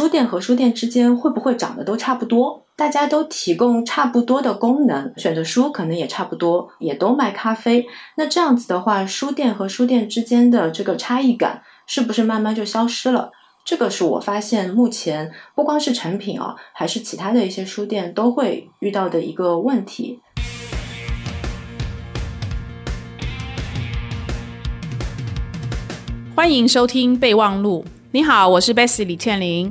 书店和书店之间会不会长得都差不多？大家都提供差不多的功能，选择书可能也差不多，也都卖咖啡。那这样子的话，书店和书店之间的这个差异感是不是慢慢就消失了？这个是我发现目前不光是成品啊，还是其他的一些书店都会遇到的一个问题。欢迎收听备忘录。你好，我是 Bessy 李倩玲。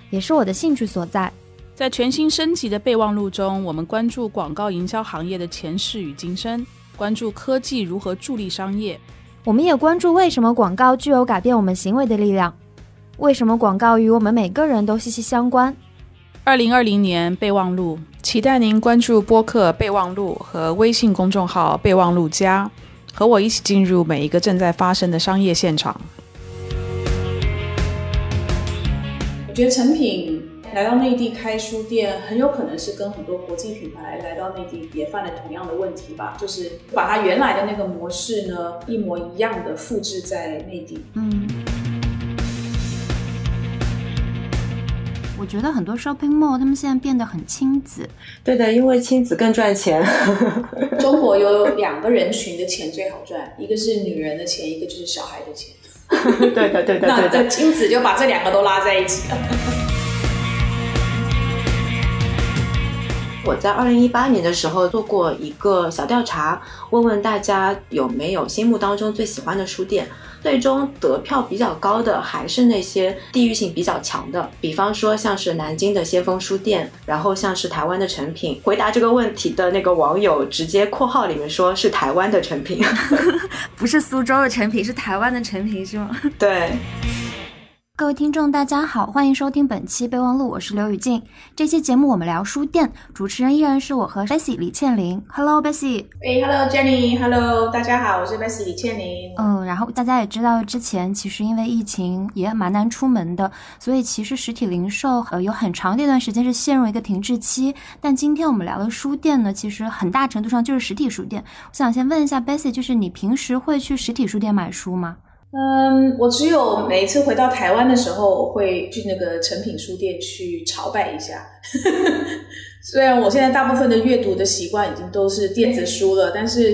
也是我的兴趣所在。在全新升级的备忘录中，我们关注广告营销行业的前世与今生，关注科技如何助力商业。我们也关注为什么广告具有改变我们行为的力量，为什么广告与我们每个人都息息相关。二零二零年备忘录，期待您关注播客备忘录和微信公众号备忘录加，和我一起进入每一个正在发生的商业现场。我觉得成品来到内地开书店，很有可能是跟很多国际品牌来到内地也犯了同样的问题吧，就是把它原来的那个模式呢，一模一样的复制在内地。嗯，我觉得很多 shopping mall 他们现在变得很亲子。对的，因为亲子更赚钱。中国有两个人群的钱最好赚，一个是女人的钱，一个就是小孩的钱。对的，对的，对的。亲子就把这两个都拉在一起了。我在二零一八年的时候做过一个小调查，问问大家有没有心目当中最喜欢的书店。最终得票比较高的还是那些地域性比较强的，比方说像是南京的先锋书店，然后像是台湾的成品。回答这个问题的那个网友直接括号里面说是台湾的成品，不是苏州的成品，是台湾的成品是吗？对。各位听众，大家好，欢迎收听本期备忘录，我是刘雨静。这期节目我们聊书店，主持人依然是我和 Bessy 李倩玲。，Hello Jenny。Hello，大家好，我是 Bessy 李倩玲。嗯，然后大家也知道，之前其实因为疫情也蛮难出门的，所以其实实体零售呃有很长的一段时间是陷入一个停滞期。但今天我们聊的书店呢，其实很大程度上就是实体书店。我想先问一下 Bessy，就是你平时会去实体书店买书吗？嗯，我只有每一次回到台湾的时候，会去那个诚品书店去朝拜一下。虽然我现在大部分的阅读的习惯已经都是电子书了，但是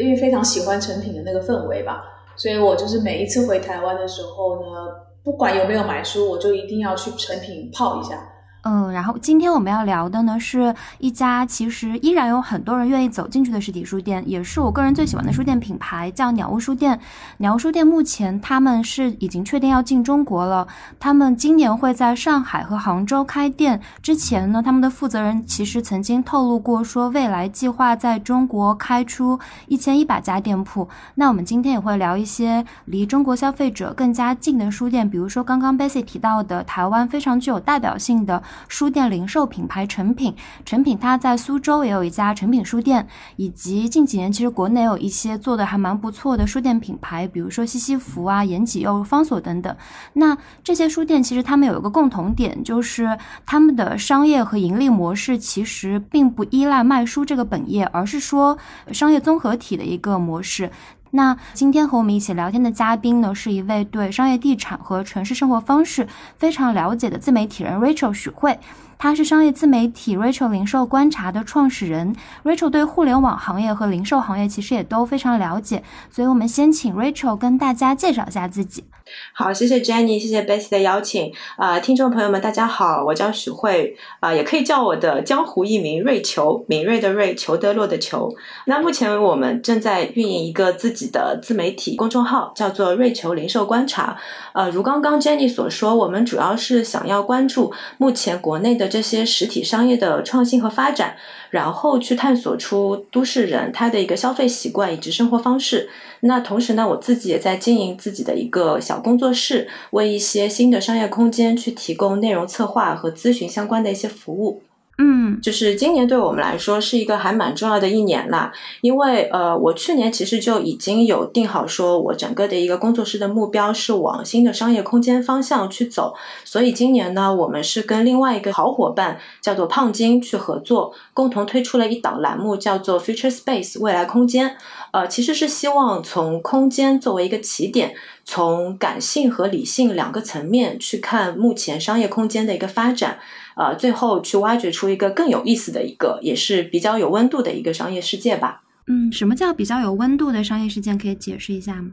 因为非常喜欢诚品的那个氛围吧，所以我就是每一次回台湾的时候呢，不管有没有买书，我就一定要去诚品泡一下。嗯，然后今天我们要聊的呢，是一家其实依然有很多人愿意走进去的实体书店，也是我个人最喜欢的书店品牌，叫鸟屋书店。鸟屋书店目前他们是已经确定要进中国了，他们今年会在上海和杭州开店。之前呢，他们的负责人其实曾经透露过，说未来计划在中国开出一千一百家店铺。那我们今天也会聊一些离中国消费者更加近的书店，比如说刚刚 Bessy 提到的台湾非常具有代表性的。书店零售品牌成品，成品它在苏州也有一家成品书店，以及近几年其实国内有一些做的还蛮不错的书店品牌，比如说西西弗啊、延吉又、方所等等。那这些书店其实他们有一个共同点，就是他们的商业和盈利模式其实并不依赖卖书这个本业，而是说商业综合体的一个模式。那今天和我们一起聊天的嘉宾呢，是一位对商业地产和城市生活方式非常了解的自媒体人 Rachel 许慧。他是商业自媒体 Rachel 零售观察的创始人，Rachel 对互联网行业和零售行业其实也都非常了解，所以我们先请 Rachel 跟大家介绍一下自己。好，谢谢 Jenny，谢谢 Bessie 的邀请。啊，听众朋友们，大家好，我叫许慧，啊，也可以叫我的江湖艺名瑞球，敏锐的瑞，裘德洛的裘。那目前我们正在运营一个自己的自媒体公众号，叫做瑞球零售观察。呃，如刚刚 Jenny 所说，我们主要是想要关注目前国内的。这些实体商业的创新和发展，然后去探索出都市人他的一个消费习惯以及生活方式。那同时呢，我自己也在经营自己的一个小工作室，为一些新的商业空间去提供内容策划和咨询相关的一些服务。嗯，就是今年对我们来说是一个还蛮重要的一年啦，因为呃，我去年其实就已经有定好，说我整个的一个工作室的目标是往新的商业空间方向去走，所以今年呢，我们是跟另外一个好伙伴叫做胖金去合作，共同推出了一档栏目，叫做 Future Space 未来空间，呃，其实是希望从空间作为一个起点，从感性和理性两个层面去看目前商业空间的一个发展。呃，最后去挖掘出一个更有意思的一个，也是比较有温度的一个商业世界吧。嗯，什么叫比较有温度的商业事件？可以解释一下吗？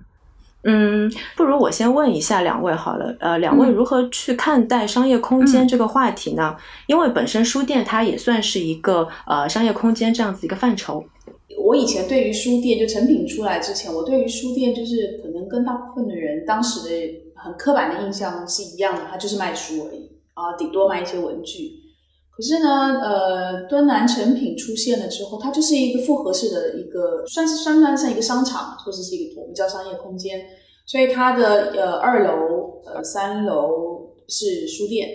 嗯，不如我先问一下两位好了。呃，两位如何去看待商业空间这个话题呢？因为本身书店它也算是一个呃商业空间这样子一个范畴。我以前对于书店，就成品出来之前，我对于书店就是可能跟大部分的人当时的很刻板的印象是一样的，它就是卖书而已。啊，顶多卖一些文具。可是呢，呃，敦南成品出现了之后，它就是一个复合式的一个，算是算不算像一个商场，或者是一个我们叫商业空间。所以它的呃二楼、呃三楼是书店，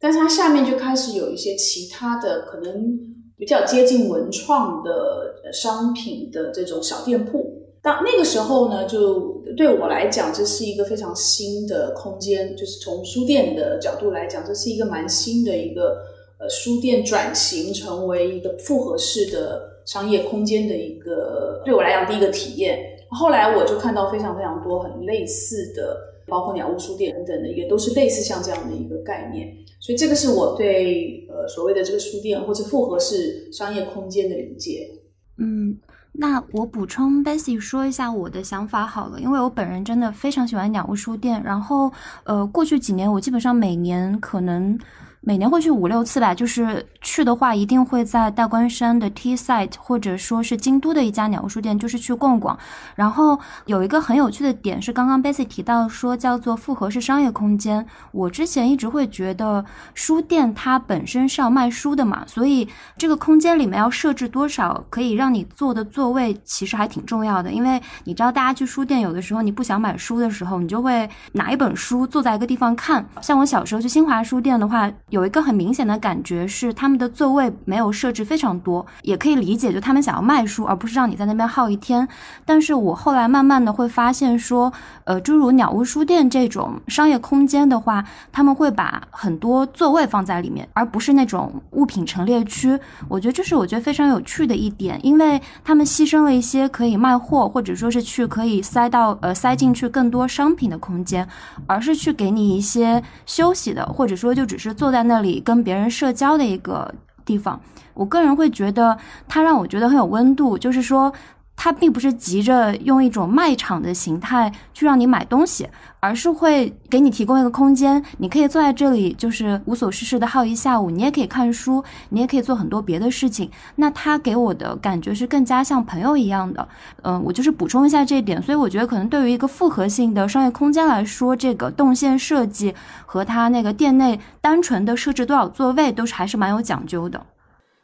但是它下面就开始有一些其他的，可能比较接近文创的商品的这种小店铺。那那个时候呢，就对我来讲，这是一个非常新的空间。就是从书店的角度来讲，这是一个蛮新的一个呃书店转型成为一个复合式的商业空间的一个，对我来讲第一个体验。后来我就看到非常非常多很类似的，包括鸟屋书店等等的也，都是类似像这样的一个概念。所以这个是我对呃所谓的这个书店或者复合式商业空间的理解。嗯。那我补充 b e s s y 说一下我的想法好了，因为我本人真的非常喜欢鸟屋书店，然后呃，过去几年我基本上每年可能。每年会去五六次吧，就是去的话，一定会在大关山的 T site，或者说是京都的一家鸟屋书店，就是去逛逛。然后有一个很有趣的点是，刚刚 Bessy 提到说叫做复合式商业空间。我之前一直会觉得书店它本身是要卖书的嘛，所以这个空间里面要设置多少可以让你坐的座位，其实还挺重要的。因为你知道，大家去书店有的时候你不想买书的时候，你就会拿一本书坐在一个地方看。像我小时候去新华书店的话。有一个很明显的感觉是，他们的座位没有设置非常多，也可以理解，就他们想要卖书，而不是让你在那边耗一天。但是我后来慢慢的会发现说，呃，诸如鸟屋书店这种商业空间的话，他们会把很多座位放在里面，而不是那种物品陈列区。我觉得这是我觉得非常有趣的一点，因为他们牺牲了一些可以卖货，或者说是去可以塞到呃塞进去更多商品的空间，而是去给你一些休息的，或者说就只是坐在。那里跟别人社交的一个地方，我个人会觉得它让我觉得很有温度，就是说。它并不是急着用一种卖场的形态去让你买东西，而是会给你提供一个空间，你可以坐在这里，就是无所事事的耗一下午。你也可以看书，你也可以做很多别的事情。那它给我的感觉是更加像朋友一样的。嗯，我就是补充一下这一点。所以我觉得，可能对于一个复合性的商业空间来说，这个动线设计和它那个店内单纯的设置多少座位，都是还是蛮有讲究的。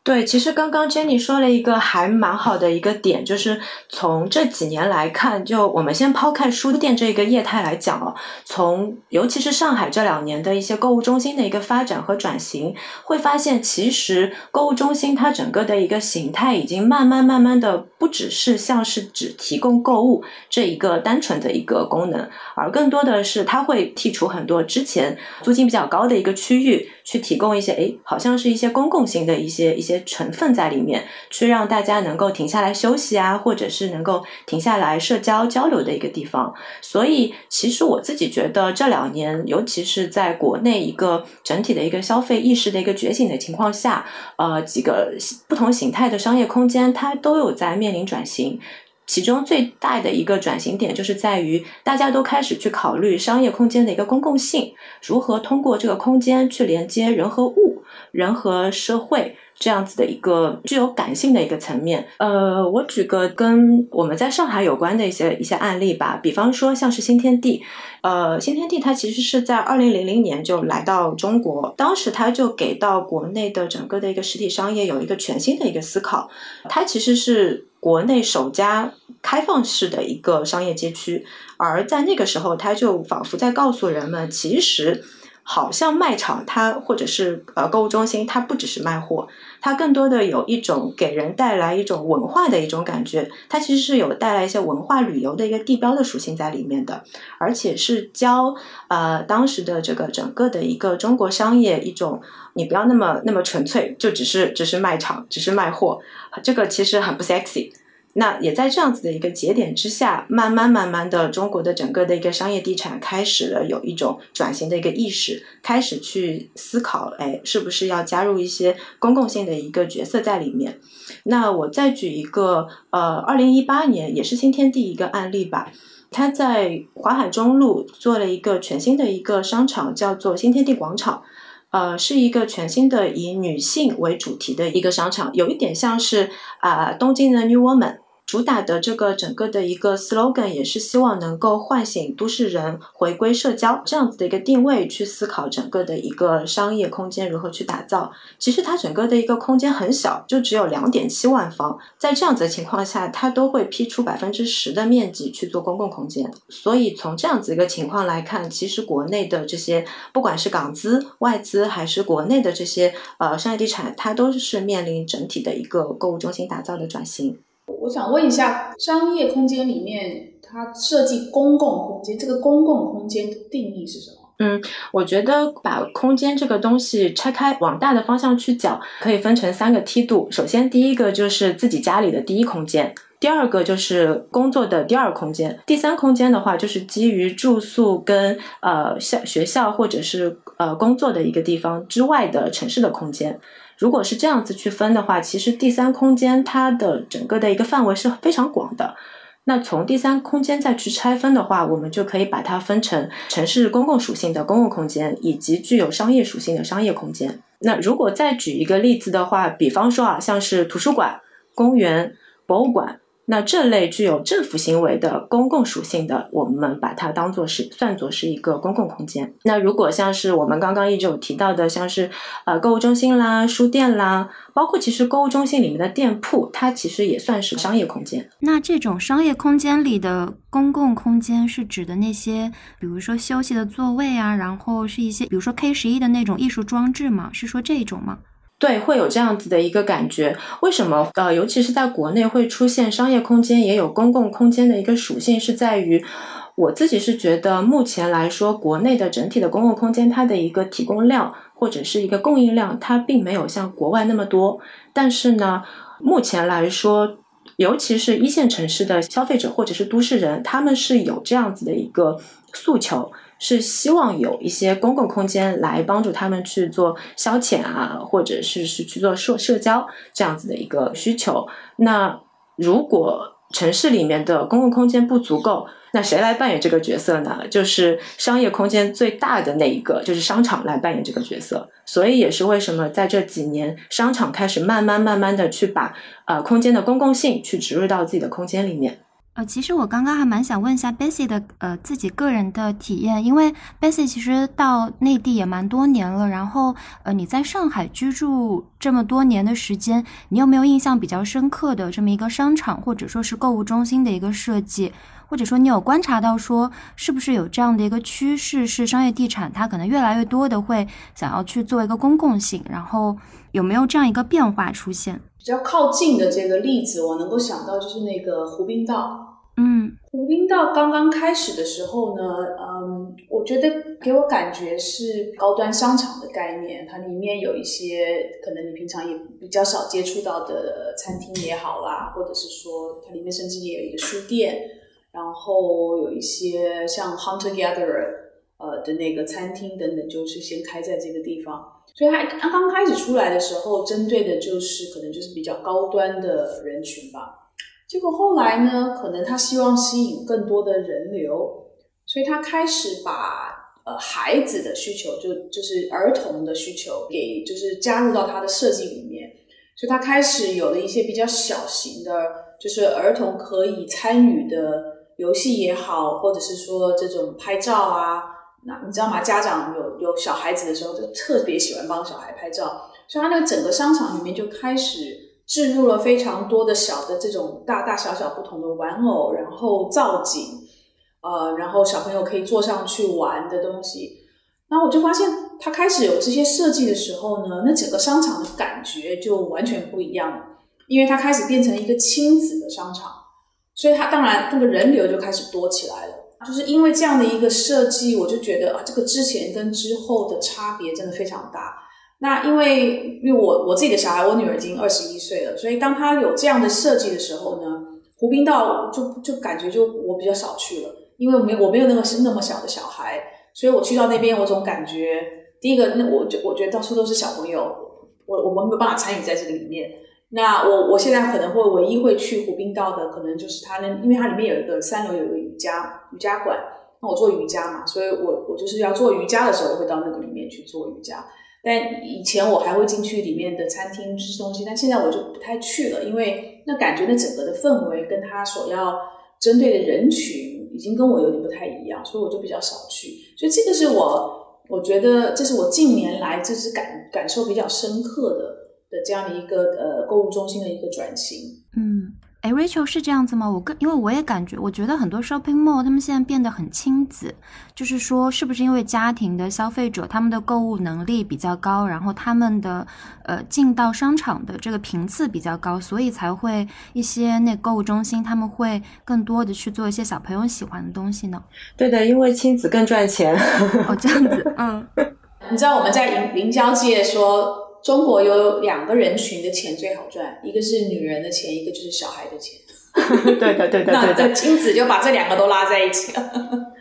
对，其实刚刚 Jenny 说了一个还蛮好的一个点，就是从这几年来看，就我们先抛开书店这个业态来讲哦，从尤其是上海这两年的一些购物中心的一个发展和转型，会发现其实购物中心它整个的一个形态已经慢慢慢慢的不只是像是只提供购物这一个单纯的一个功能，而更多的是它会剔除很多之前租金比较高的一个区域，去提供一些诶，好像是一些公共性的一些一些。些成分在里面，去让大家能够停下来休息啊，或者是能够停下来社交交流的一个地方。所以，其实我自己觉得这两年，尤其是在国内一个整体的一个消费意识的一个觉醒的情况下，呃，几个不同形态的商业空间它都有在面临转型。其中最大的一个转型点，就是在于大家都开始去考虑商业空间的一个公共性，如何通过这个空间去连接人和物、人和社会。这样子的一个具有感性的一个层面。呃，我举个跟我们在上海有关的一些一些案例吧，比方说像是新天地，呃，新天地它其实是在二零零零年就来到中国，当时它就给到国内的整个的一个实体商业有一个全新的一个思考，它其实是国内首家开放式的一个商业街区，而在那个时候，它就仿佛在告诉人们，其实。好像卖场，它或者是呃购物中心，它不只是卖货，它更多的有一种给人带来一种文化的一种感觉，它其实是有带来一些文化旅游的一个地标的属性在里面的，而且是教呃当时的这个整个的一个中国商业一种，你不要那么那么纯粹，就只是只是卖场，只是卖货，这个其实很不 sexy。那也在这样子的一个节点之下，慢慢慢慢的，中国的整个的一个商业地产开始了有一种转型的一个意识，开始去思考，哎，是不是要加入一些公共性的一个角色在里面？那我再举一个，呃，二零一八年也是新天地一个案例吧，他在淮海中路做了一个全新的一个商场，叫做新天地广场。呃，是一个全新的以女性为主题的一个商场，有一点像是啊东京的 New Woman。主打的这个整个的一个 slogan 也是希望能够唤醒都市人回归社交这样子的一个定位，去思考整个的一个商业空间如何去打造。其实它整个的一个空间很小，就只有两点七万方，在这样子的情况下，它都会批出百分之十的面积去做公共空间。所以从这样子一个情况来看，其实国内的这些不管是港资、外资还是国内的这些呃商业地产，它都是面临整体的一个购物中心打造的转型。我想问一下，商业空间里面它设计公共空间，这个公共空间的定义是什么？嗯，我觉得把空间这个东西拆开，往大的方向去讲，可以分成三个梯度。首先，第一个就是自己家里的第一空间，第二个就是工作的第二空间，第三空间的话就是基于住宿跟呃校学校或者是呃工作的一个地方之外的城市的空间。如果是这样子去分的话，其实第三空间它的整个的一个范围是非常广的。那从第三空间再去拆分的话，我们就可以把它分成城市公共属性的公共空间，以及具有商业属性的商业空间。那如果再举一个例子的话，比方说啊，像是图书馆、公园、博物馆。那这类具有政府行为的公共属性的，我们把它当做是算作是一个公共空间。那如果像是我们刚刚一直有提到的，像是呃购物中心啦、书店啦，包括其实购物中心里面的店铺，它其实也算是商业空间。那这种商业空间里的公共空间是指的那些，比如说休息的座位啊，然后是一些比如说 K 十一的那种艺术装置吗？是说这种吗？对，会有这样子的一个感觉。为什么？呃，尤其是在国内会出现商业空间也有公共空间的一个属性，是在于我自己是觉得，目前来说，国内的整体的公共空间它的一个提供量或者是一个供应量，它并没有像国外那么多。但是呢，目前来说，尤其是一线城市的消费者或者是都市人，他们是有这样子的一个诉求。是希望有一些公共空间来帮助他们去做消遣啊，或者是是去做社社交这样子的一个需求。那如果城市里面的公共空间不足够，那谁来扮演这个角色呢？就是商业空间最大的那一个，就是商场来扮演这个角色。所以也是为什么在这几年，商场开始慢慢慢慢的去把呃空间的公共性去植入到自己的空间里面。呃，其实我刚刚还蛮想问一下 Bessy 的，呃，自己个人的体验，因为 Bessy 其实到内地也蛮多年了，然后，呃，你在上海居住这么多年的时间，你有没有印象比较深刻的这么一个商场或者说是购物中心的一个设计，或者说你有观察到说是不是有这样的一个趋势，是商业地产它可能越来越多的会想要去做一个公共性，然后有没有这样一个变化出现？比较靠近的这个例子，我能够想到就是那个湖滨道。嗯，湖滨道刚刚开始的时候呢，嗯，我觉得给我感觉是高端商场的概念，它里面有一些可能你平常也比较少接触到的餐厅也好啦，或者是说它里面甚至也有一个书店，然后有一些像 Hunter Gatherer 呃的那个餐厅等等，就是先开在这个地方。所以它刚刚开始出来的时候，针对的就是可能就是比较高端的人群吧。结果后来呢，可能他希望吸引更多的人流，所以他开始把呃孩子的需求，就就是儿童的需求给就是加入到他的设计里面。所以他开始有了一些比较小型的，就是儿童可以参与的游戏也好，或者是说这种拍照啊。那你知道吗？家长有有小孩子的时候，就特别喜欢帮小孩拍照，所以他那个整个商场里面就开始置入了非常多的小的这种大大小小不同的玩偶，然后造景，呃，然后小朋友可以坐上去玩的东西。然后我就发现，他开始有这些设计的时候呢，那整个商场的感觉就完全不一样了，因为它开始变成一个亲子的商场，所以它当然那个人流就开始多起来了。就是因为这样的一个设计，我就觉得啊，这个之前跟之后的差别真的非常大。那因为因为我我自己的小孩，我女儿已经二十一岁了，所以当她有这样的设计的时候呢，湖滨道就就感觉就我比较少去了，因为我没我没有那个是那么小的小孩，所以我去到那边，我总感觉第一个，那我就我觉得到处都是小朋友，我我们没有办法参与在这个里面。那我我现在可能会唯一会去湖滨道的，可能就是它那，因为它里面有一个三楼有一个瑜伽瑜伽馆，那我做瑜伽嘛，所以我我就是要做瑜伽的时候会到那个里面去做瑜伽。但以前我还会进去里面的餐厅吃东西，但现在我就不太去了，因为那感觉那整个的氛围跟他所要针对的人群已经跟我有点不太一样，所以我就比较少去。所以这个是我我觉得这是我近年来就是感感受比较深刻的。的这样的一个呃购物中心的一个转型，嗯，哎，Rachel 是这样子吗？我跟因为我也感觉，我觉得很多 shopping mall 他们现在变得很亲子，就是说是不是因为家庭的消费者他们的购物能力比较高，然后他们的呃进到商场的这个频次比较高，所以才会一些那购物中心他们会更多的去做一些小朋友喜欢的东西呢？对的，因为亲子更赚钱。哦，这样子，嗯，你知道我们在营营销界说。中国有两个人群的钱最好赚，一个是女人的钱，一个就是小孩的钱。对的，对的，对的。金子就把这两个都拉在一起了。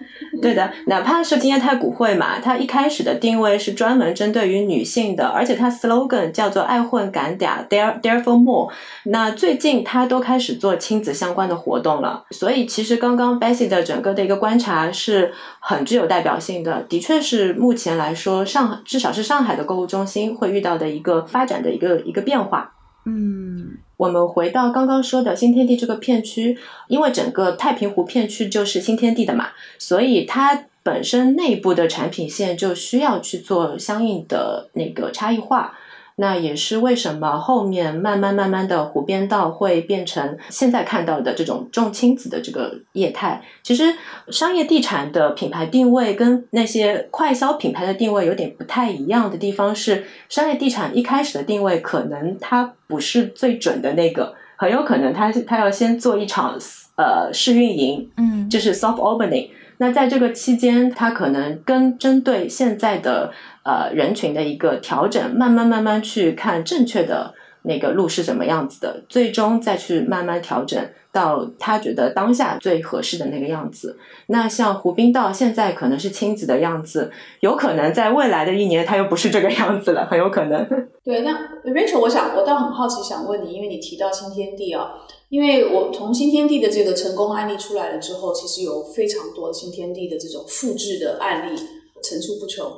对的，哪怕是今天太古汇嘛，它一开始的定位是专门针对于女性的，而且它 slogan 叫做“爱混敢嗲 dare dare for more”。那最近它都开始做亲子相关的活动了，所以其实刚刚 Bessy 的整个的一个观察是很具有代表性的，的确是目前来说上至少是上海的购物中心会遇到的一个发展的一个一个变化。嗯。我们回到刚刚说的新天地这个片区，因为整个太平湖片区就是新天地的嘛，所以它本身内部的产品线就需要去做相应的那个差异化。那也是为什么后面慢慢慢慢的湖边道会变成现在看到的这种重亲子的这个业态。其实商业地产的品牌定位跟那些快消品牌的定位有点不太一样的地方是，商业地产一开始的定位可能它不是最准的那个，很有可能它它要先做一场呃试运营，嗯，就是 soft opening。那在这个期间，它可能跟针对现在的。呃，人群的一个调整，慢慢慢慢去看正确的那个路是什么样子的，最终再去慢慢调整到他觉得当下最合适的那个样子。那像湖滨道现在可能是亲子的样子，有可能在未来的一年他又不是这个样子了，很有可能。对，那 Rachel，我想我倒很好奇，想问你，因为你提到新天地啊，因为我从新天地的这个成功案例出来了之后，其实有非常多新天地的这种复制的案例层出不穷。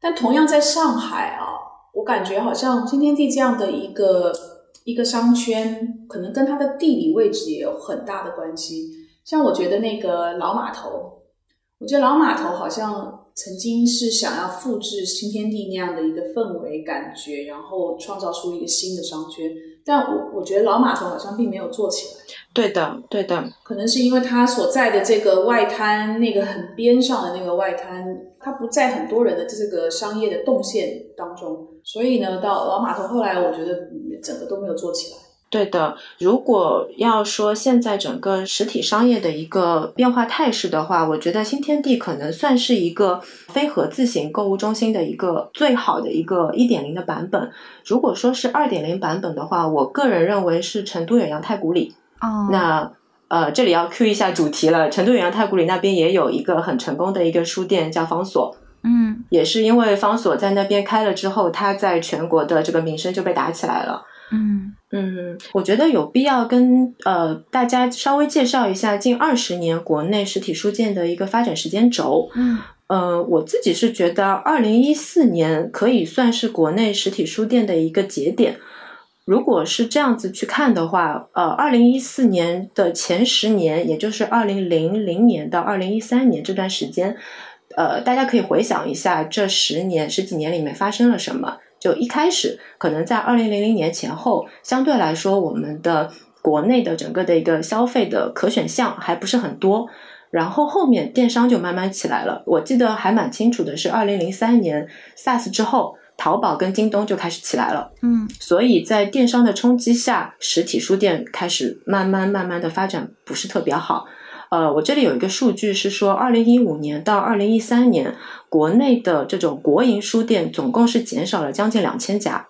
但同样在上海啊，我感觉好像新天地这样的一个一个商圈，可能跟它的地理位置也有很大的关系。像我觉得那个老码头，我觉得老码头好像曾经是想要复制新天地那样的一个氛围感觉，然后创造出一个新的商圈。但我我觉得老码头好像并没有做起来。对的，对的，可能是因为它所在的这个外滩，那个很边上的那个外滩，它不在很多人的这个商业的动线当中，所以呢，到老码头后来，我觉得整个都没有做起来。对的，如果要说现在整个实体商业的一个变化态势的话，我觉得新天地可能算是一个非盒字型购物中心的一个最好的一个一点零的版本。如果说是二点零版本的话，我个人认为是成都远洋太古里。哦，那呃，这里要 Q 一下主题了。成都远洋太古里那边也有一个很成功的一个书店，叫方所。嗯，也是因为方所在那边开了之后，他在全国的这个名声就被打起来了。嗯嗯，我觉得有必要跟呃大家稍微介绍一下近二十年国内实体书店的一个发展时间轴。嗯，呃，我自己是觉得二零一四年可以算是国内实体书店的一个节点。如果是这样子去看的话，呃，二零一四年的前十年，也就是二零零零年到二零一三年这段时间，呃，大家可以回想一下这十年十几年里面发生了什么。就一开始，可能在二零零零年前后，相对来说，我们的国内的整个的一个消费的可选项还不是很多。然后后面电商就慢慢起来了。我记得还蛮清楚的是，二零零三年 SARS 之后。淘宝跟京东就开始起来了，嗯，所以在电商的冲击下，实体书店开始慢慢慢慢的发展不是特别好。呃，我这里有一个数据是说，二零一五年到二零一三年，国内的这种国营书店总共是减少了将近两千家，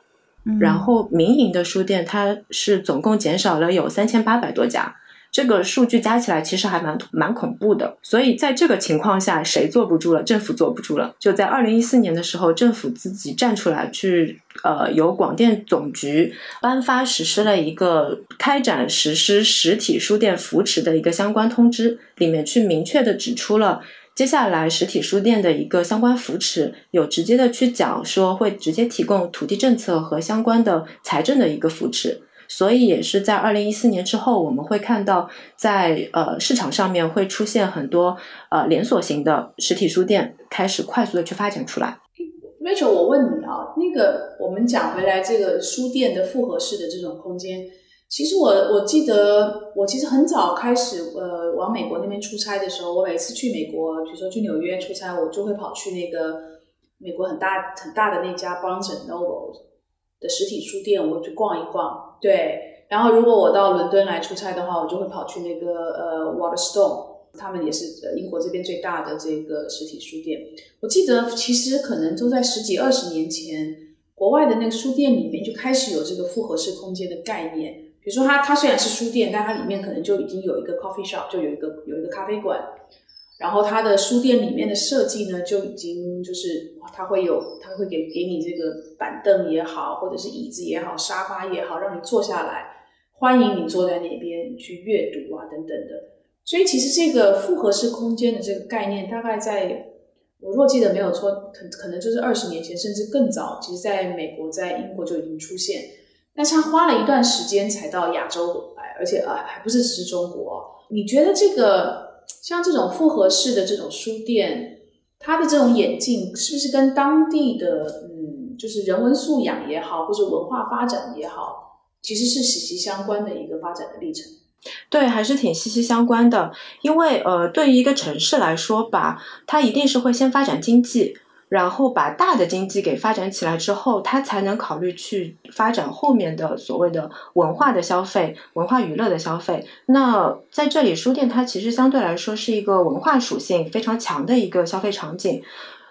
然后民营的书店它是总共减少了有三千八百多家。这个数据加起来其实还蛮蛮恐怖的，所以在这个情况下，谁坐不住了？政府坐不住了。就在二零一四年的时候，政府自己站出来去，呃，由广电总局颁发实施了一个开展实施实体书店扶持的一个相关通知，里面去明确的指出了接下来实体书店的一个相关扶持，有直接的去讲说会直接提供土地政策和相关的财政的一个扶持。所以也是在二零一四年之后，我们会看到在呃市场上面会出现很多呃连锁型的实体书店开始快速的去发展出来。Rachel，我问你啊，那个我们讲回来这个书店的复合式的这种空间，其实我我记得我其实很早开始呃往美国那边出差的时候，我每次去美国，比如说去纽约出差，我就会跑去那个美国很大很大的那家 Barnes Noble。的实体书店，我去逛一逛。对，然后如果我到伦敦来出差的话，我就会跑去那个呃 Waterstone，他们也是英国这边最大的这个实体书店。我记得其实可能都在十几二十年前，国外的那个书店里面就开始有这个复合式空间的概念。比如说，它它虽然是书店，但它里面可能就已经有一个 coffee shop，就有一个有一个咖啡馆。然后它的书店里面的设计呢，就已经就是它会有，它会给给你这个板凳也好，或者是椅子也好，沙发也好，让你坐下来，欢迎你坐在那边去阅读啊，等等的。所以其实这个复合式空间的这个概念，大概在我若记得没有错，可可能就是二十年前，甚至更早，其实在美国、在英国就已经出现。但是它花了一段时间才到亚洲来，而且啊，还不是只是中国。你觉得这个？像这种复合式的这种书店，它的这种演进是不是跟当地的嗯，就是人文素养也好，或者文化发展也好，其实是息息相关的一个发展的历程？对，还是挺息息相关的。因为呃，对于一个城市来说吧，它一定是会先发展经济。然后把大的经济给发展起来之后，他才能考虑去发展后面的所谓的文化的消费、文化娱乐的消费。那在这里，书店它其实相对来说是一个文化属性非常强的一个消费场景。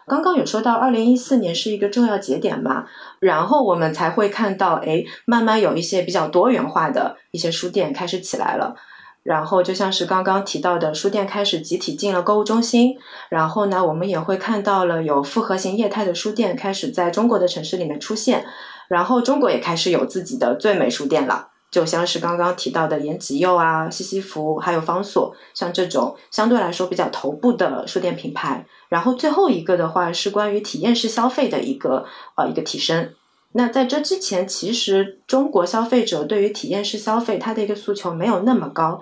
刚刚有说到，二零一四年是一个重要节点嘛，然后我们才会看到，哎，慢慢有一些比较多元化的一些书店开始起来了。然后就像是刚刚提到的，书店开始集体进了购物中心。然后呢，我们也会看到了有复合型业态的书店开始在中国的城市里面出现。然后中国也开始有自己的最美书店了，就像是刚刚提到的延吉佑啊、西西弗，还有方所，像这种相对来说比较头部的书店品牌。然后最后一个的话是关于体验式消费的一个呃一个提升。那在这之前，其实中国消费者对于体验式消费，它的一个诉求没有那么高，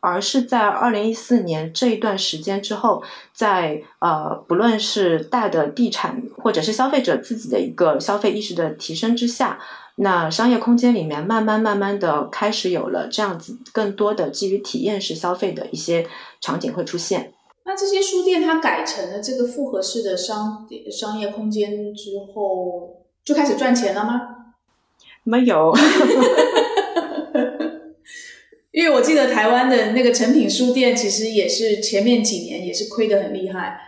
而是在二零一四年这一段时间之后，在呃，不论是大的地产或者是消费者自己的一个消费意识的提升之下，那商业空间里面慢慢慢慢的开始有了这样子更多的基于体验式消费的一些场景会出现。那这些书店它改成了这个复合式的商商业空间之后。就开始赚钱了吗？没有，因为我记得台湾的那个成品书店，其实也是前面几年也是亏得很厉害，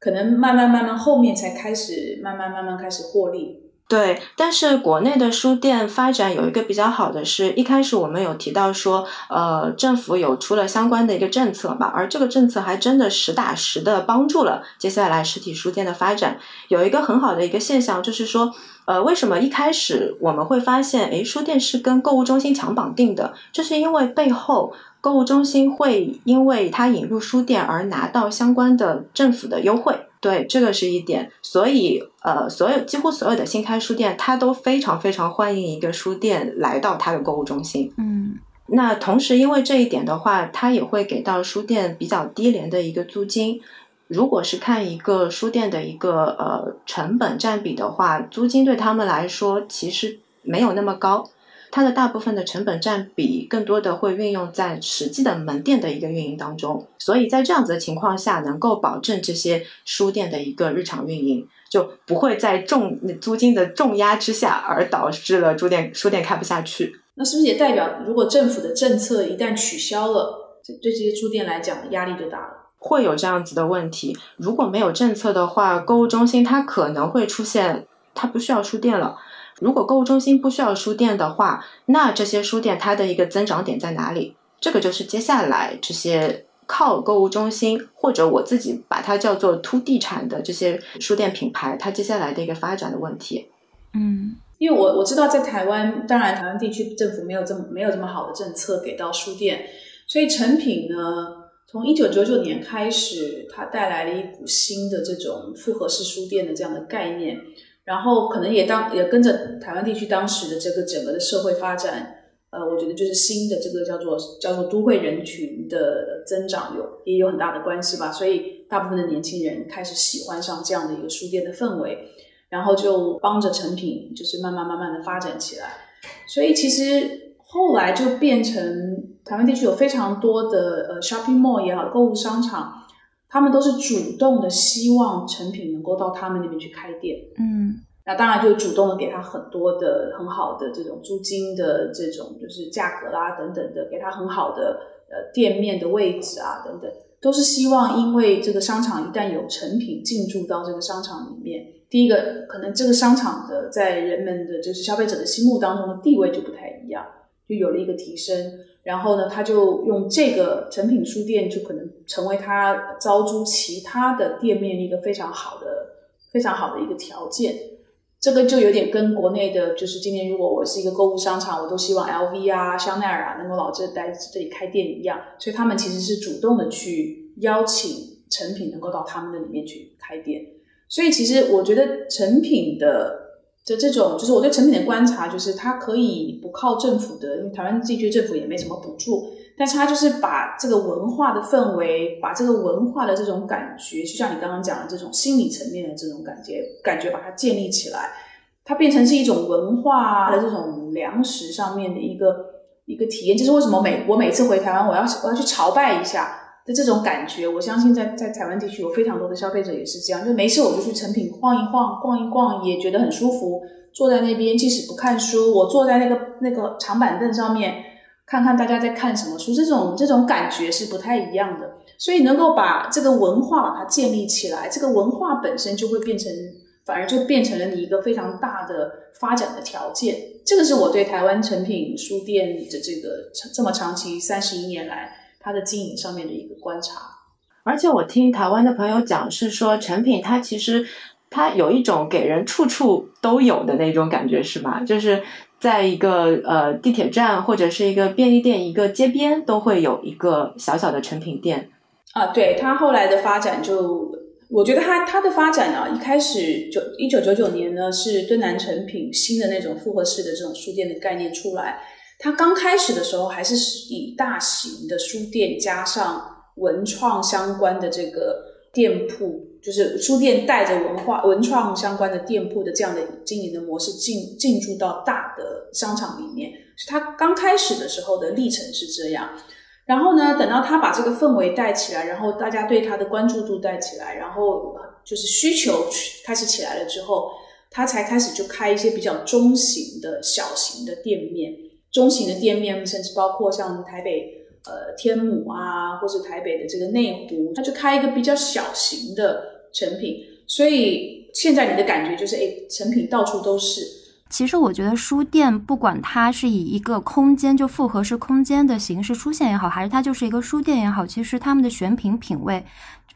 可能慢慢慢慢后面才开始慢慢慢慢开始获利。对，但是国内的书店发展有一个比较好的是，一开始我们有提到说，呃，政府有出了相关的一个政策嘛，而这个政策还真的实打实的帮助了接下来实体书店的发展。有一个很好的一个现象就是说，呃，为什么一开始我们会发现，诶，书店是跟购物中心强绑定的？这是因为背后购物中心会因为它引入书店而拿到相关的政府的优惠。对，这个是一点。所以，呃，所有几乎所有的新开书店，它都非常非常欢迎一个书店来到它的购物中心。嗯，那同时，因为这一点的话，它也会给到书店比较低廉的一个租金。如果是看一个书店的一个呃成本占比的话，租金对他们来说其实没有那么高。它的大部分的成本占比更多的会运用在实际的门店的一个运营当中，所以在这样子的情况下，能够保证这些书店的一个日常运营，就不会在重租金的重压之下而导致了书店书店开不下去。那是不是也代表，如果政府的政策一旦取消了，对这些书店来讲压力就大了？会有这样子的问题。如果没有政策的话，购物中心它可能会出现，它不需要书店了。如果购物中心不需要书店的话，那这些书店它的一个增长点在哪里？这个就是接下来这些靠购物中心或者我自己把它叫做 to 地产的这些书店品牌，它接下来的一个发展的问题。嗯，因为我我知道在台湾，当然台湾地区政府没有这么没有这么好的政策给到书店，所以成品呢，从一九九九年开始，它带来了一股新的这种复合式书店的这样的概念。然后可能也当也跟着台湾地区当时的这个整个的社会发展，呃，我觉得就是新的这个叫做叫做都会人群的增长有也有很大的关系吧。所以大部分的年轻人开始喜欢上这样的一个书店的氛围，然后就帮着成品就是慢慢慢慢的发展起来。所以其实后来就变成台湾地区有非常多的呃 shopping mall 也好，购物商场。他们都是主动的，希望成品能够到他们那边去开店。嗯，那当然就主动的给他很多的很好的这种租金的这种就是价格啦等等的，给他很好的呃店面的位置啊等等，都是希望因为这个商场一旦有成品进驻到这个商场里面，第一个可能这个商场的在人们的就是消费者的心目当中的地位就不太一样，就有了一个提升。然后呢，他就用这个成品书店，就可能成为他招租其他的店面一个非常好的、非常好的一个条件。这个就有点跟国内的，就是今年如果我是一个购物商场，我都希望 LV 啊、香奈儿啊能够老这在这里开店一样。所以他们其实是主动的去邀请成品能够到他们的里面去开店。所以其实我觉得成品的。就这种就是我对成品的观察，就是它可以不靠政府的，因为台湾地区政府也没什么补助，但是它就是把这个文化的氛围，把这个文化的这种感觉，就像你刚刚讲的这种心理层面的这种感觉，感觉把它建立起来，它变成是一种文化的这种粮食上面的一个一个体验。就是为什么每我每次回台湾，我要我要去朝拜一下。的这种感觉，我相信在在台湾地区有非常多的消费者也是这样，就没事我就去成品晃一晃、逛一逛，也觉得很舒服。坐在那边，即使不看书，我坐在那个那个长板凳上面，看看大家在看什么书，这种这种感觉是不太一样的。所以能够把这个文化把它建立起来，这个文化本身就会变成，反而就变成了你一个非常大的发展的条件。这个是我对台湾成品书店的这个这么长期三十一年来。它的经营上面的一个观察，而且我听台湾的朋友讲，是说成品它其实它有一种给人处处都有的那种感觉，是吧？就是在一个呃地铁站或者是一个便利店一个街边都会有一个小小的成品店啊。对它后来的发展，就我觉得它它的发展啊，一开始就一九九九年呢，是敦南成品新的那种复合式的这种书店的概念出来。它刚开始的时候还是以大型的书店加上文创相关的这个店铺，就是书店带着文化文创相关的店铺的这样的经营的模式进进驻到大的商场里面。它刚开始的时候的历程是这样，然后呢，等到他把这个氛围带起来，然后大家对他的关注度带起来，然后就是需求开始起来了之后，他才开始就开一些比较中型的小型的店面。中型的店面，甚至包括像台北呃天母啊，或是台北的这个内湖，他就开一个比较小型的成品。所以现在你的感觉就是，哎，成品到处都是。其实我觉得书店，不管它是以一个空间就复合式空间的形式出现也好，还是它就是一个书店也好，其实他们的选品品味。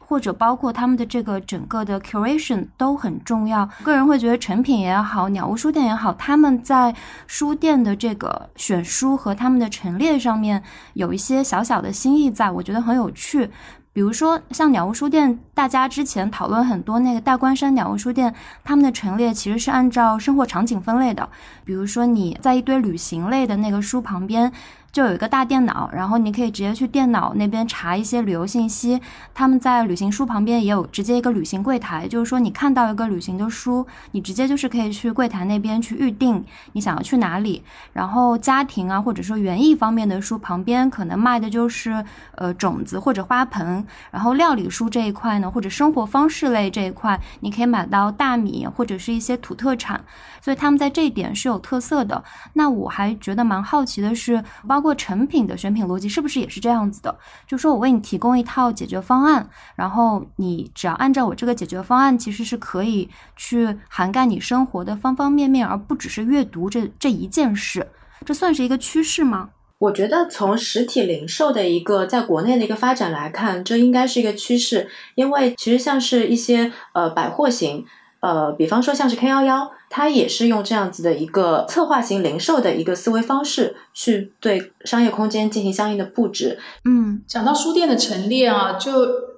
或者包括他们的这个整个的 curation 都很重要。个人会觉得成品也好，鸟屋书店也好，他们在书店的这个选书和他们的陈列上面有一些小小的心意，在我觉得很有趣。比如说像鸟屋书店，大家之前讨论很多那个大关山鸟屋书店，他们的陈列其实是按照生活场景分类的。比如说你在一堆旅行类的那个书旁边。就有一个大电脑，然后你可以直接去电脑那边查一些旅游信息。他们在旅行书旁边也有直接一个旅行柜台，就是说你看到一个旅行的书，你直接就是可以去柜台那边去预定你想要去哪里。然后家庭啊，或者说园艺方面的书旁边可能卖的就是呃种子或者花盆。然后料理书这一块呢，或者生活方式类这一块，你可以买到大米或者是一些土特产。所以他们在这一点是有特色的。那我还觉得蛮好奇的是，包。做成品的选品逻辑是不是也是这样子的？就说我为你提供一套解决方案，然后你只要按照我这个解决方案，其实是可以去涵盖你生活的方方面面，而不只是阅读这这一件事。这算是一个趋势吗？我觉得从实体零售的一个在国内的一个发展来看，这应该是一个趋势，因为其实像是一些呃百货型。呃，比方说像是 K 幺幺，它也是用这样子的一个策划型零售的一个思维方式，去对商业空间进行相应的布置。嗯，讲到书店的陈列啊，就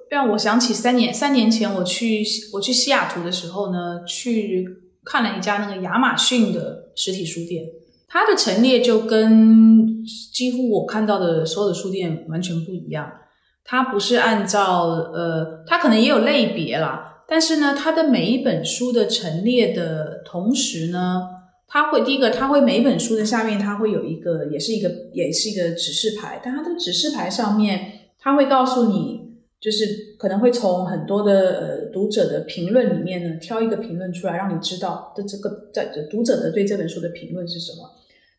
让我想起三年三年前我去我去西雅图的时候呢，去看了一家那个亚马逊的实体书店，它的陈列就跟几乎我看到的所有的书店完全不一样。它不是按照呃，它可能也有类别啦。但是呢，它的每一本书的陈列的同时呢，它会第一个，它会每本书的下面，它会有一个，也是一个，也是一个指示牌。但它的指示牌上面，它会告诉你，就是可能会从很多的呃读者的评论里面呢，挑一个评论出来，让你知道的这个在读者的对这本书的评论是什么。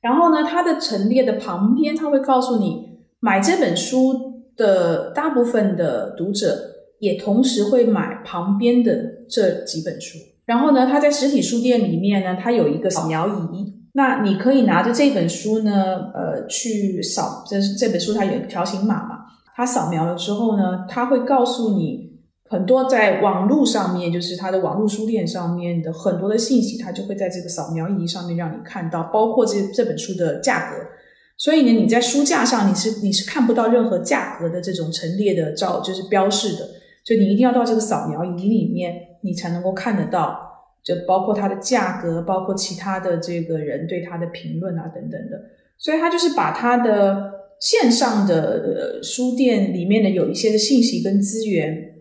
然后呢，它的陈列的旁边，它会告诉你，买这本书的大部分的读者。也同时会买旁边的这几本书，然后呢，他在实体书店里面呢，它有一个扫描仪，那你可以拿着这本书呢，呃，去扫，这这本书它有条形码嘛，它扫描了之后呢，它会告诉你很多在网络上面，就是它的网络书店上面的很多的信息，它就会在这个扫描仪上面让你看到，包括这这本书的价格。所以呢，你在书架上你是你是看不到任何价格的这种陈列的照，就是标示的。就你一定要到这个扫描仪里面，你才能够看得到，就包括它的价格，包括其他的这个人对它的评论啊等等的。所以它就是把它的线上的书店里面的有一些的信息跟资源，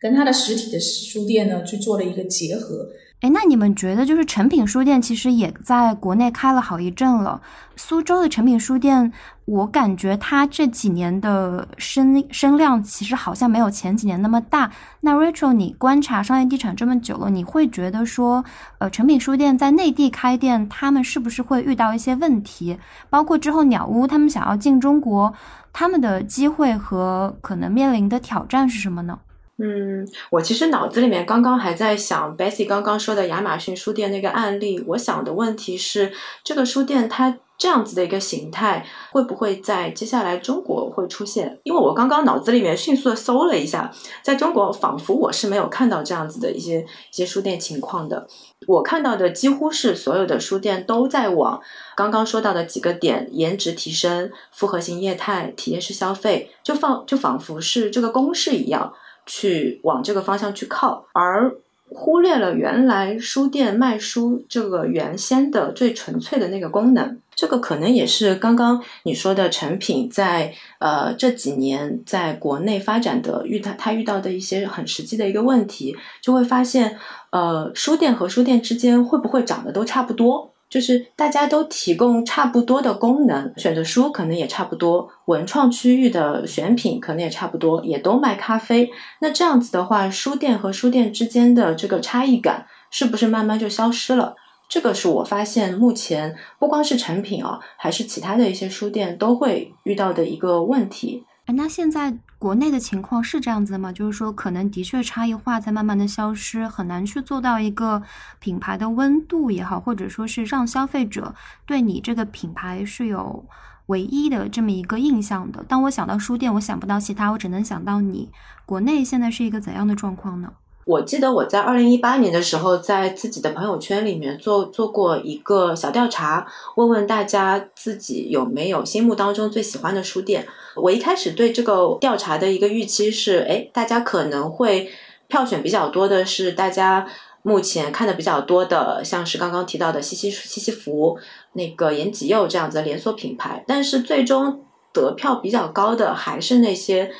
跟它的实体的书店呢去做了一个结合。哎，那你们觉得，就是诚品书店其实也在国内开了好一阵了。苏州的诚品书店，我感觉它这几年的声声量其实好像没有前几年那么大。那 Rachel，你观察商业地产这么久了，你会觉得说，呃，诚品书店在内地开店，他们是不是会遇到一些问题？包括之后鸟屋他们想要进中国，他们的机会和可能面临的挑战是什么呢？嗯，我其实脑子里面刚刚还在想 Bessy 刚刚说的亚马逊书店那个案例。我想的问题是，这个书店它这样子的一个形态，会不会在接下来中国会出现？因为我刚刚脑子里面迅速的搜了一下，在中国仿佛我是没有看到这样子的一些一些书店情况的。我看到的几乎是所有的书店都在往刚刚说到的几个点：颜值提升、复合型业态、体验式消费，就仿就仿佛是这个公式一样。去往这个方向去靠，而忽略了原来书店卖书这个原先的最纯粹的那个功能。这个可能也是刚刚你说的成品在呃这几年在国内发展的遇他他遇到的一些很实际的一个问题，就会发现呃书店和书店之间会不会长得都差不多？就是大家都提供差不多的功能，选择书可能也差不多，文创区域的选品可能也差不多，也都卖咖啡。那这样子的话，书店和书店之间的这个差异感是不是慢慢就消失了？这个是我发现目前不光是成品啊，还是其他的一些书店都会遇到的一个问题。那现在国内的情况是这样子的吗？就是说，可能的确差异化在慢慢的消失，很难去做到一个品牌的温度也好，或者说是让消费者对你这个品牌是有唯一的这么一个印象的。当我想到书店，我想不到其他，我只能想到你。国内现在是一个怎样的状况呢？我记得我在二零一八年的时候，在自己的朋友圈里面做做过一个小调查，问问大家自己有没有心目当中最喜欢的书店。我一开始对这个调查的一个预期是，哎，大家可能会票选比较多的是大家目前看的比较多的，像是刚刚提到的西西西西弗、那个延吉佑这样子的连锁品牌。但是最终得票比较高的还是那些。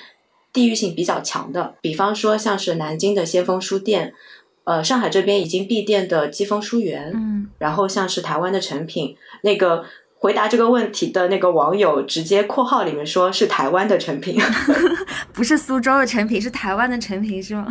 地域性比较强的，比方说像是南京的先锋书店，呃，上海这边已经闭店的季风书园，嗯，然后像是台湾的成品，那个回答这个问题的那个网友直接括号里面说是台湾的成品，不是苏州的成品，是台湾的成品是吗？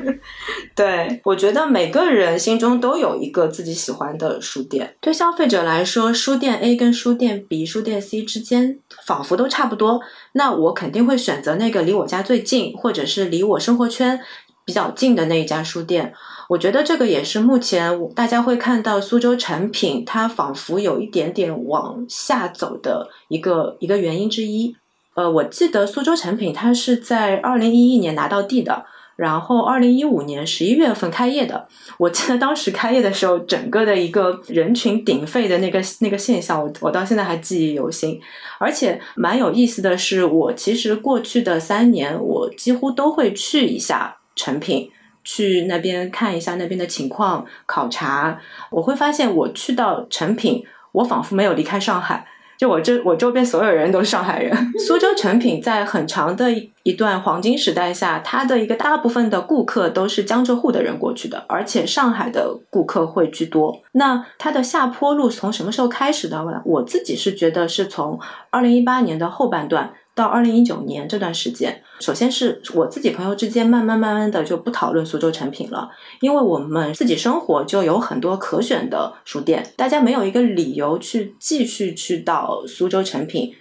对，我觉得每个人心中都有一个自己喜欢的书店。对消费者来说，书店 A 跟书店 B、书店 C 之间仿佛都差不多。那我肯定会选择那个离我家最近，或者是离我生活圈比较近的那一家书店。我觉得这个也是目前大家会看到苏州成品它仿佛有一点点往下走的一个一个原因之一。呃，我记得苏州成品它是在二零一一年拿到地的。然后，二零一五年十一月份开业的，我记得当时开业的时候，整个的一个人群鼎沸的那个那个现象，我我到现在还记忆犹新。而且蛮有意思的是，我其实过去的三年，我几乎都会去一下成品，去那边看一下那边的情况，考察。我会发现，我去到成品，我仿佛没有离开上海。就我这，我周边所有人都是上海人。苏州成品在很长的一段黄金时代下，它的一个大部分的顾客都是江浙沪的人过去的，而且上海的顾客会居多。那它的下坡路从什么时候开始的呢？我自己是觉得是从二零一八年的后半段。到二零一九年这段时间，首先是我自己朋友之间慢慢慢慢的就不讨论苏州成品了，因为我们自己生活就有很多可选的书店，大家没有一个理由去继续去到苏州成品，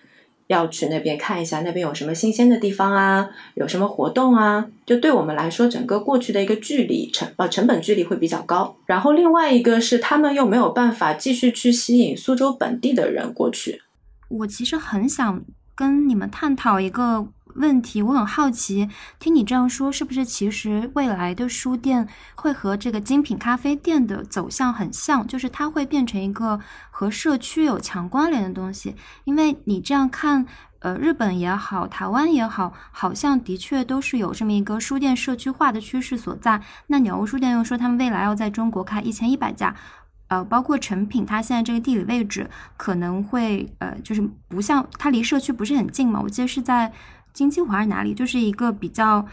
要去那边看一下那边有什么新鲜的地方啊，有什么活动啊，就对我们来说，整个过去的一个距离成呃成本距离会比较高。然后另外一个是他们又没有办法继续去吸引苏州本地的人过去。我其实很想。跟你们探讨一个问题，我很好奇，听你这样说，是不是其实未来的书店会和这个精品咖啡店的走向很像，就是它会变成一个和社区有强关联的东西？因为你这样看，呃，日本也好，台湾也好，好像的确都是有这么一个书店社区化的趋势所在。那鸟屋书店又说，他们未来要在中国开一千一百家。呃，包括成品，它现在这个地理位置可能会呃，就是不像它离社区不是很近嘛。我记得是在金鸡湖还是哪里，就是一个比较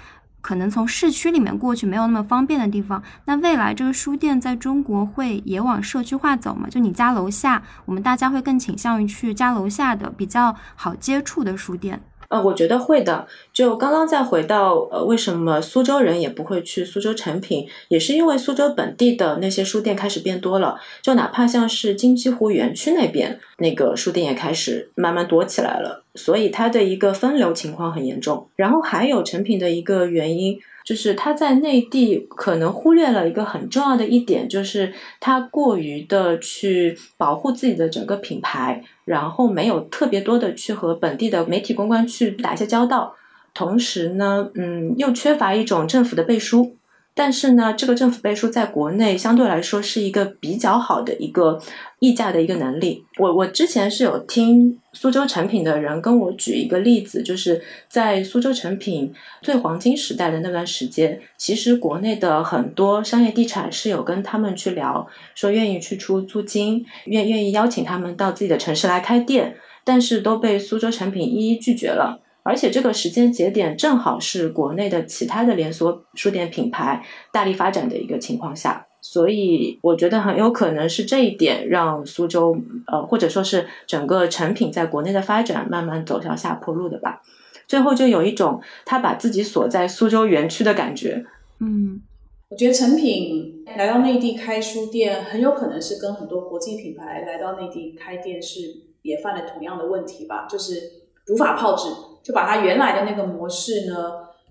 可能从市区里面过去没有那么方便的地方。那未来这个书店在中国会也往社区化走嘛？就你家楼下，我们大家会更倾向于去家楼下的比较好接触的书店。呃，我觉得会的。就刚刚再回到，呃，为什么苏州人也不会去苏州成品，也是因为苏州本地的那些书店开始变多了。就哪怕像是金鸡湖园区那边，那个书店也开始慢慢多起来了，所以它的一个分流情况很严重。然后还有成品的一个原因。就是他在内地可能忽略了一个很重要的一点，就是他过于的去保护自己的整个品牌，然后没有特别多的去和本地的媒体公关去打一些交道，同时呢，嗯，又缺乏一种政府的背书。但是呢，这个政府背书在国内相对来说是一个比较好的一个议价的一个能力。我我之前是有听苏州成品的人跟我举一个例子，就是在苏州成品最黄金时代的那段时间，其实国内的很多商业地产是有跟他们去聊，说愿意去出租金，愿愿意邀请他们到自己的城市来开店，但是都被苏州成品一一拒绝了。而且这个时间节点正好是国内的其他的连锁书店品牌大力发展的一个情况下，所以我觉得很有可能是这一点让苏州呃或者说是整个成品在国内的发展慢慢走向下坡路的吧。最后就有一种他把自己锁在苏州园区的感觉。嗯，我觉得成品来到内地开书店，很有可能是跟很多国际品牌来到内地开店是也犯了同样的问题吧，就是如法炮制。就把它原来的那个模式呢，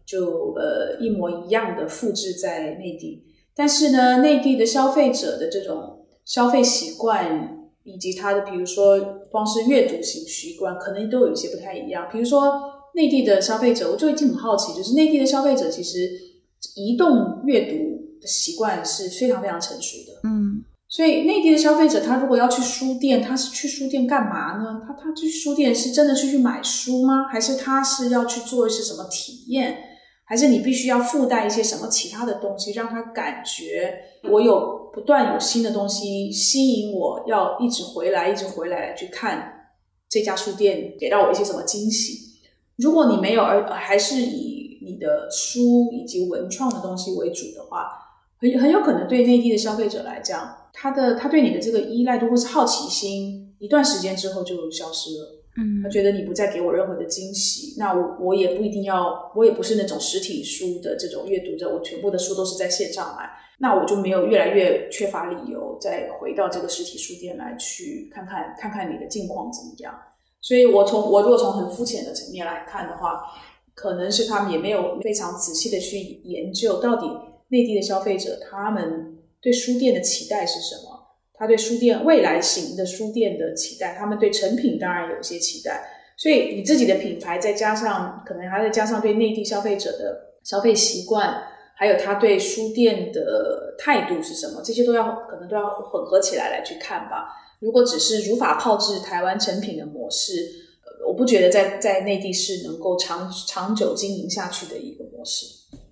就呃一模一样的复制在内地，但是呢，内地的消费者的这种消费习惯以及他的，比如说光是阅读型习惯，可能都有一些不太一样。比如说内地的消费者，我就已经很好奇，就是内地的消费者其实移动阅读的习惯是非常非常成熟的。嗯所以内地的消费者，他如果要去书店，他是去书店干嘛呢？他他去书店是真的是去买书吗？还是他是要去做一些什么体验？还是你必须要附带一些什么其他的东西，让他感觉我有不断有新的东西吸引我，要一直回来，一直回来去看这家书店，给到我一些什么惊喜？如果你没有，而还是以你的书以及文创的东西为主的话，很很有可能对内地的消费者来讲，他的他对你的这个依赖度或是好奇心，一段时间之后就消失了。嗯他觉得你不再给我任何的惊喜，那我我也不一定要，我也不是那种实体书的这种阅读者，我全部的书都是在线上买，那我就没有越来越缺乏理由再回到这个实体书店来去看看看看你的近况怎么样。所以我从我如果从很肤浅的层面来看的话，可能是他们也没有非常仔细的去研究到底内地的消费者他们对书店的期待是什么。他对书店未来型的书店的期待，他们对成品当然有一些期待，所以你自己的品牌再加上可能还再加上对内地消费者的消费习惯，还有他对书店的态度是什么，这些都要可能都要混合起来来去看吧。如果只是如法炮制台湾成品的模式，我不觉得在在内地是能够长长久经营下去的一个模式。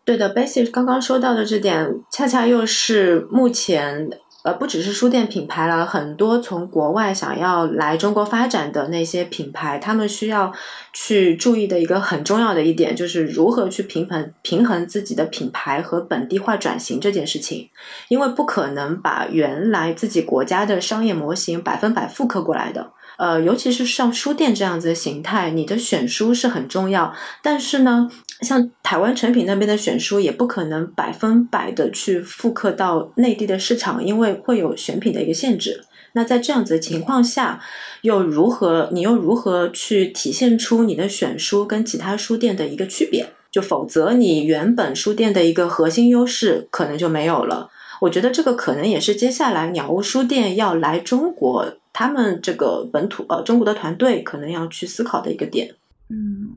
对的，Basic 刚刚说到的这点，恰恰又是目前。呃，不只是书店品牌了，很多从国外想要来中国发展的那些品牌，他们需要去注意的一个很重要的一点，就是如何去平衡平衡自己的品牌和本地化转型这件事情。因为不可能把原来自己国家的商业模型百分百复刻过来的。呃，尤其是像书店这样子的形态，你的选书是很重要，但是呢，像台湾成品那边的选书也不可能百分百的去复刻到内地的市场，因为会有选品的一个限制。那在这样子的情况下，又如何？你又如何去体现出你的选书跟其他书店的一个区别？就否则你原本书店的一个核心优势可能就没有了。我觉得这个可能也是接下来鸟屋书店要来中国，他们这个本土呃中国的团队可能要去思考的一个点。嗯，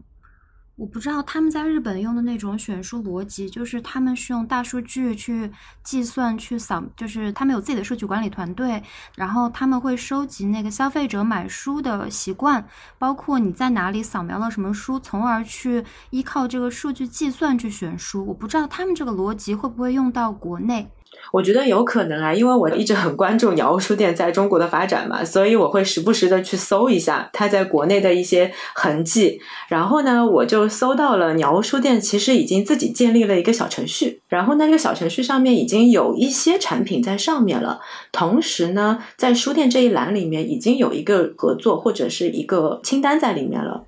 我不知道他们在日本用的那种选书逻辑，就是他们是用大数据去计算、去扫，就是他们有自己的数据管理团队，然后他们会收集那个消费者买书的习惯，包括你在哪里扫描了什么书，从而去依靠这个数据计算去选书。我不知道他们这个逻辑会不会用到国内。我觉得有可能啊，因为我一直很关注鸟屋书店在中国的发展嘛，所以我会时不时的去搜一下它在国内的一些痕迹。然后呢，我就搜到了鸟屋书店其实已经自己建立了一个小程序，然后那个小程序上面已经有一些产品在上面了。同时呢，在书店这一栏里面已经有一个合作或者是一个清单在里面了。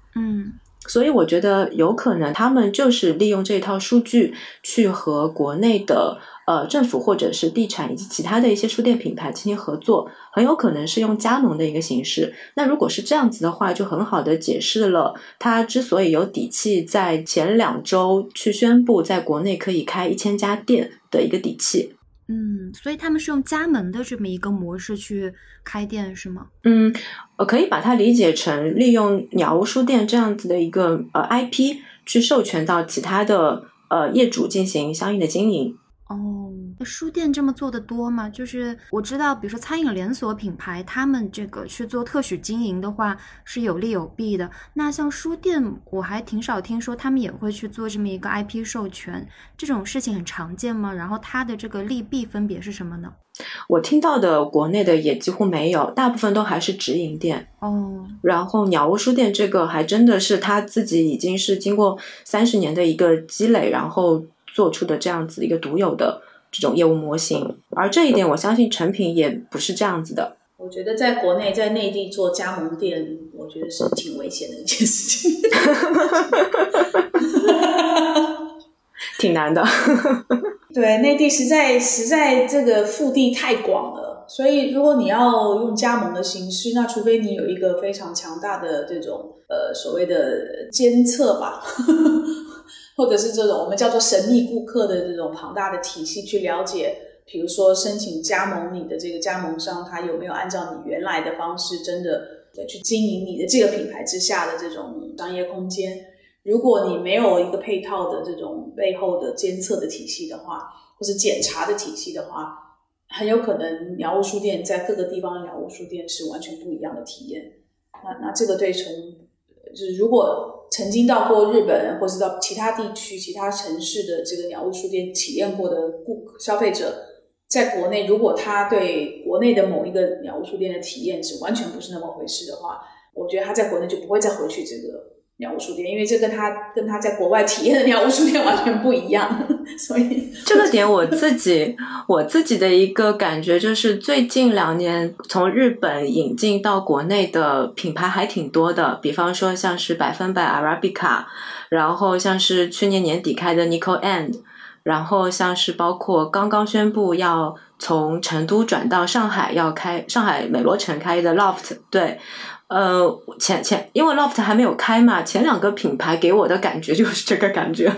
所以我觉得有可能他们就是利用这套数据去和国内的呃政府或者是地产以及其他的一些书店品牌进行合作，很有可能是用加盟的一个形式。那如果是这样子的话，就很好的解释了他之所以有底气在前两周去宣布在国内可以开一千家店的一个底气。嗯，所以他们是用加盟的这么一个模式去开店，是吗？嗯，呃，可以把它理解成利用鸟屋书店这样子的一个呃 IP 去授权到其他的呃业主进行相应的经营。哦，那书店这么做的多吗？就是我知道，比如说餐饮连锁品牌，他们这个去做特许经营的话是有利有弊的。那像书店，我还挺少听说他们也会去做这么一个 IP 授权，这种事情很常见吗？然后它的这个利弊分别是什么呢？我听到的国内的也几乎没有，大部分都还是直营店。哦，然后鸟屋书店这个还真的是他自己已经是经过三十年的一个积累，然后做出的这样子一个独有的这种业务模型。而这一点，我相信成品也不是这样子的。我觉得在国内，在内地做加盟店，我觉得是挺危险的一件事情。挺难的。对，内地实在实在这个腹地太广了，所以如果你要用加盟的形式，那除非你有一个非常强大的这种呃所谓的监测吧，或者是这种我们叫做神秘顾客的这种庞大的体系去了解，比如说申请加盟你的这个加盟商，他有没有按照你原来的方式真的去经营你的这个品牌之下的这种商业空间。如果你没有一个配套的这种背后的监测的体系的话，或是检查的体系的话，很有可能鸟屋书店在各个地方的鸟屋书店是完全不一样的体验。那那这个对从就是如果曾经到过日本或是到其他地区、其他城市的这个鸟屋书店体验过的顾消费者，在国内如果他对国内的某一个鸟屋书店的体验是完全不是那么回事的话，我觉得他在国内就不会再回去这个。鸟屋书店，因为这跟他跟他在国外体验的鸟屋书店完全不一样，所以这个点我自己我自己的一个感觉就是，最近两年从日本引进到国内的品牌还挺多的，比方说像是百分百 Arabica，然后像是去年年底开的 Nico and，然后像是包括刚刚宣布要从成都转到上海要开上海美罗城开的 Loft，对。呃，前前因为 Loft 还没有开嘛，前两个品牌给我的感觉就是这个感觉，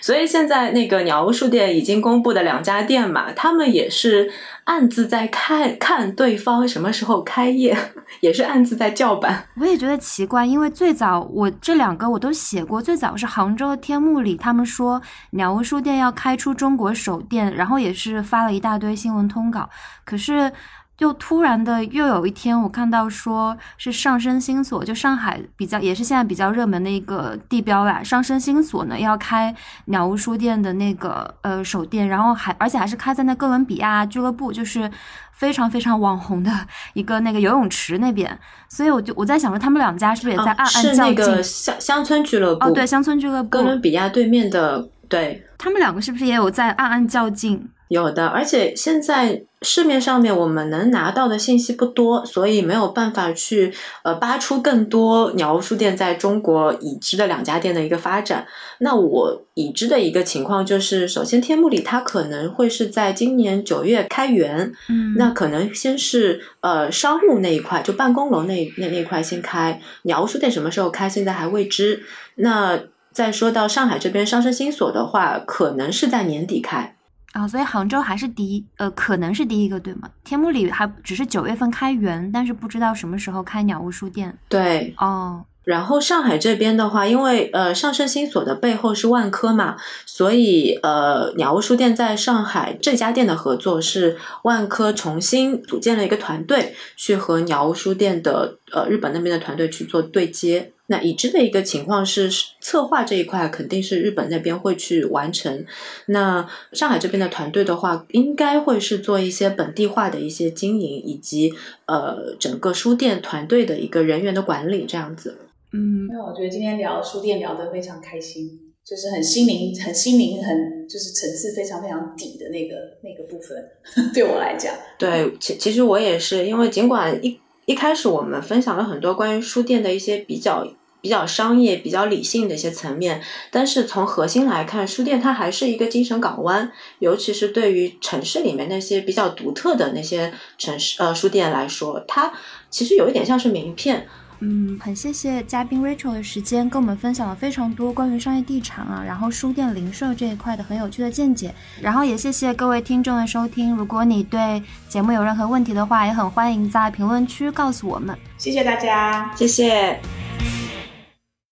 所以现在那个鸟屋书店已经公布的两家店嘛，他们也是暗自在看看对方什么时候开业，也是暗自在叫板。我也觉得奇怪，因为最早我这两个我都写过，最早是杭州天目里，他们说鸟屋书店要开出中国首店，然后也是发了一大堆新闻通稿，可是。就突然的又有一天，我看到说是上升星所，就上海比较也是现在比较热门的一个地标啦。上升星所呢要开鸟屋书店的那个呃首店，然后还而且还是开在那哥伦比亚俱乐部，就是非常非常网红的一个那个游泳池那边。所以我就我在想说，他们两家是不是也在暗暗较劲？是那个乡乡村俱乐部哦，对，乡村俱乐部，哥伦比亚对面的，对，他们两个是不是也有在暗暗较劲？有的，而且现在市面上面我们能拿到的信息不多，所以没有办法去呃扒出更多鸟屋书店在中国已知的两家店的一个发展。那我已知的一个情况就是，首先天目里它可能会是在今年九月开园，嗯，那可能先是呃商务那一块，就办公楼那那那块先开。鸟屋书店什么时候开，现在还未知。那再说到上海这边上生新所的话，可能是在年底开。啊，所以杭州还是第一，呃，可能是第一个，对吗？天目里还只是九月份开园，但是不知道什么时候开鸟屋书店。对，哦。然后上海这边的话，因为呃上盛新所的背后是万科嘛，所以呃鸟屋书店在上海这家店的合作是万科重新组建了一个团队，去和鸟屋书店的呃日本那边的团队去做对接。那已知的一个情况是，策划这一块肯定是日本那边会去完成。那上海这边的团队的话，应该会是做一些本地化的一些经营，以及呃整个书店团队的一个人员的管理这样子。嗯，那我觉得今天聊书店聊得非常开心，就是很心灵、很心灵、很就是层次非常非常底的那个那个部分，对我来讲。对，其其实我也是，因为尽管一。一开始我们分享了很多关于书店的一些比较比较商业、比较理性的一些层面，但是从核心来看，书店它还是一个精神港湾，尤其是对于城市里面那些比较独特的那些城市呃书店来说，它其实有一点像是名片。嗯，很谢谢嘉宾 Rachel 的时间，跟我们分享了非常多关于商业地产啊，然后书店零售这一块的很有趣的见解。然后也谢谢各位听众的收听。如果你对节目有任何问题的话，也很欢迎在评论区告诉我们。谢谢大家，谢谢。